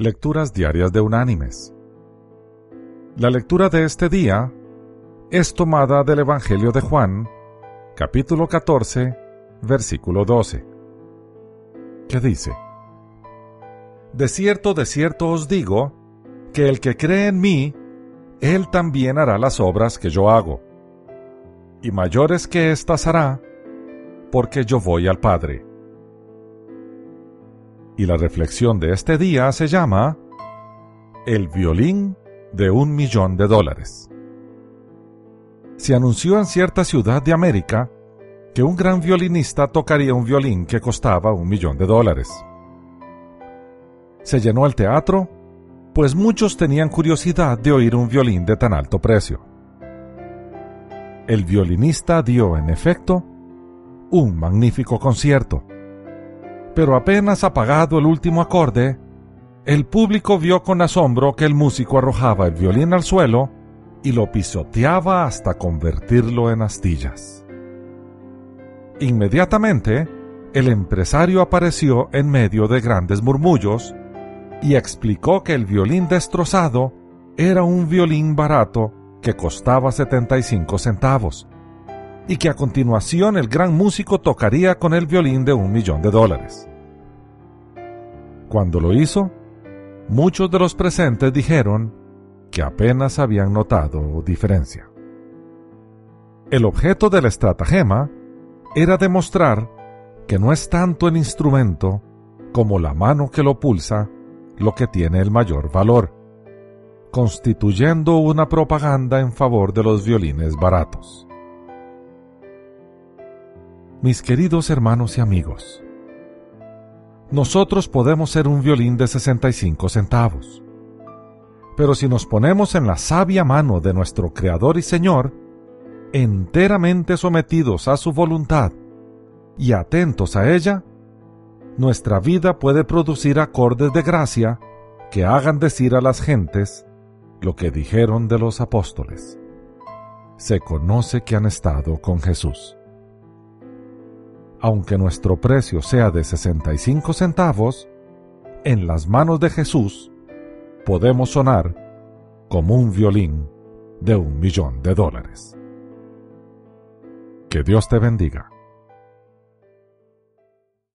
Lecturas Diarias de Unánimes. La lectura de este día es tomada del Evangelio de Juan, capítulo 14, versículo 12, que dice, De cierto, de cierto os digo, que el que cree en mí, él también hará las obras que yo hago, y mayores que éstas hará, porque yo voy al Padre y la reflexión de este día se llama El violín de un millón de dólares. Se anunció en cierta ciudad de América que un gran violinista tocaría un violín que costaba un millón de dólares. Se llenó el teatro, pues muchos tenían curiosidad de oír un violín de tan alto precio. El violinista dio, en efecto, un magnífico concierto pero apenas apagado el último acorde, el público vio con asombro que el músico arrojaba el violín al suelo y lo pisoteaba hasta convertirlo en astillas. Inmediatamente, el empresario apareció en medio de grandes murmullos y explicó que el violín destrozado era un violín barato que costaba 75 centavos y que a continuación el gran músico tocaría con el violín de un millón de dólares. Cuando lo hizo, muchos de los presentes dijeron que apenas habían notado diferencia. El objeto del estratagema era demostrar que no es tanto el instrumento como la mano que lo pulsa lo que tiene el mayor valor, constituyendo una propaganda en favor de los violines baratos. Mis queridos hermanos y amigos, nosotros podemos ser un violín de 65 centavos. Pero si nos ponemos en la sabia mano de nuestro Creador y Señor, enteramente sometidos a su voluntad y atentos a ella, nuestra vida puede producir acordes de gracia que hagan decir a las gentes lo que dijeron de los apóstoles. Se conoce que han estado con Jesús aunque nuestro precio sea de 65 centavos, en las manos de Jesús podemos sonar como un violín de un millón de dólares. Que Dios te bendiga.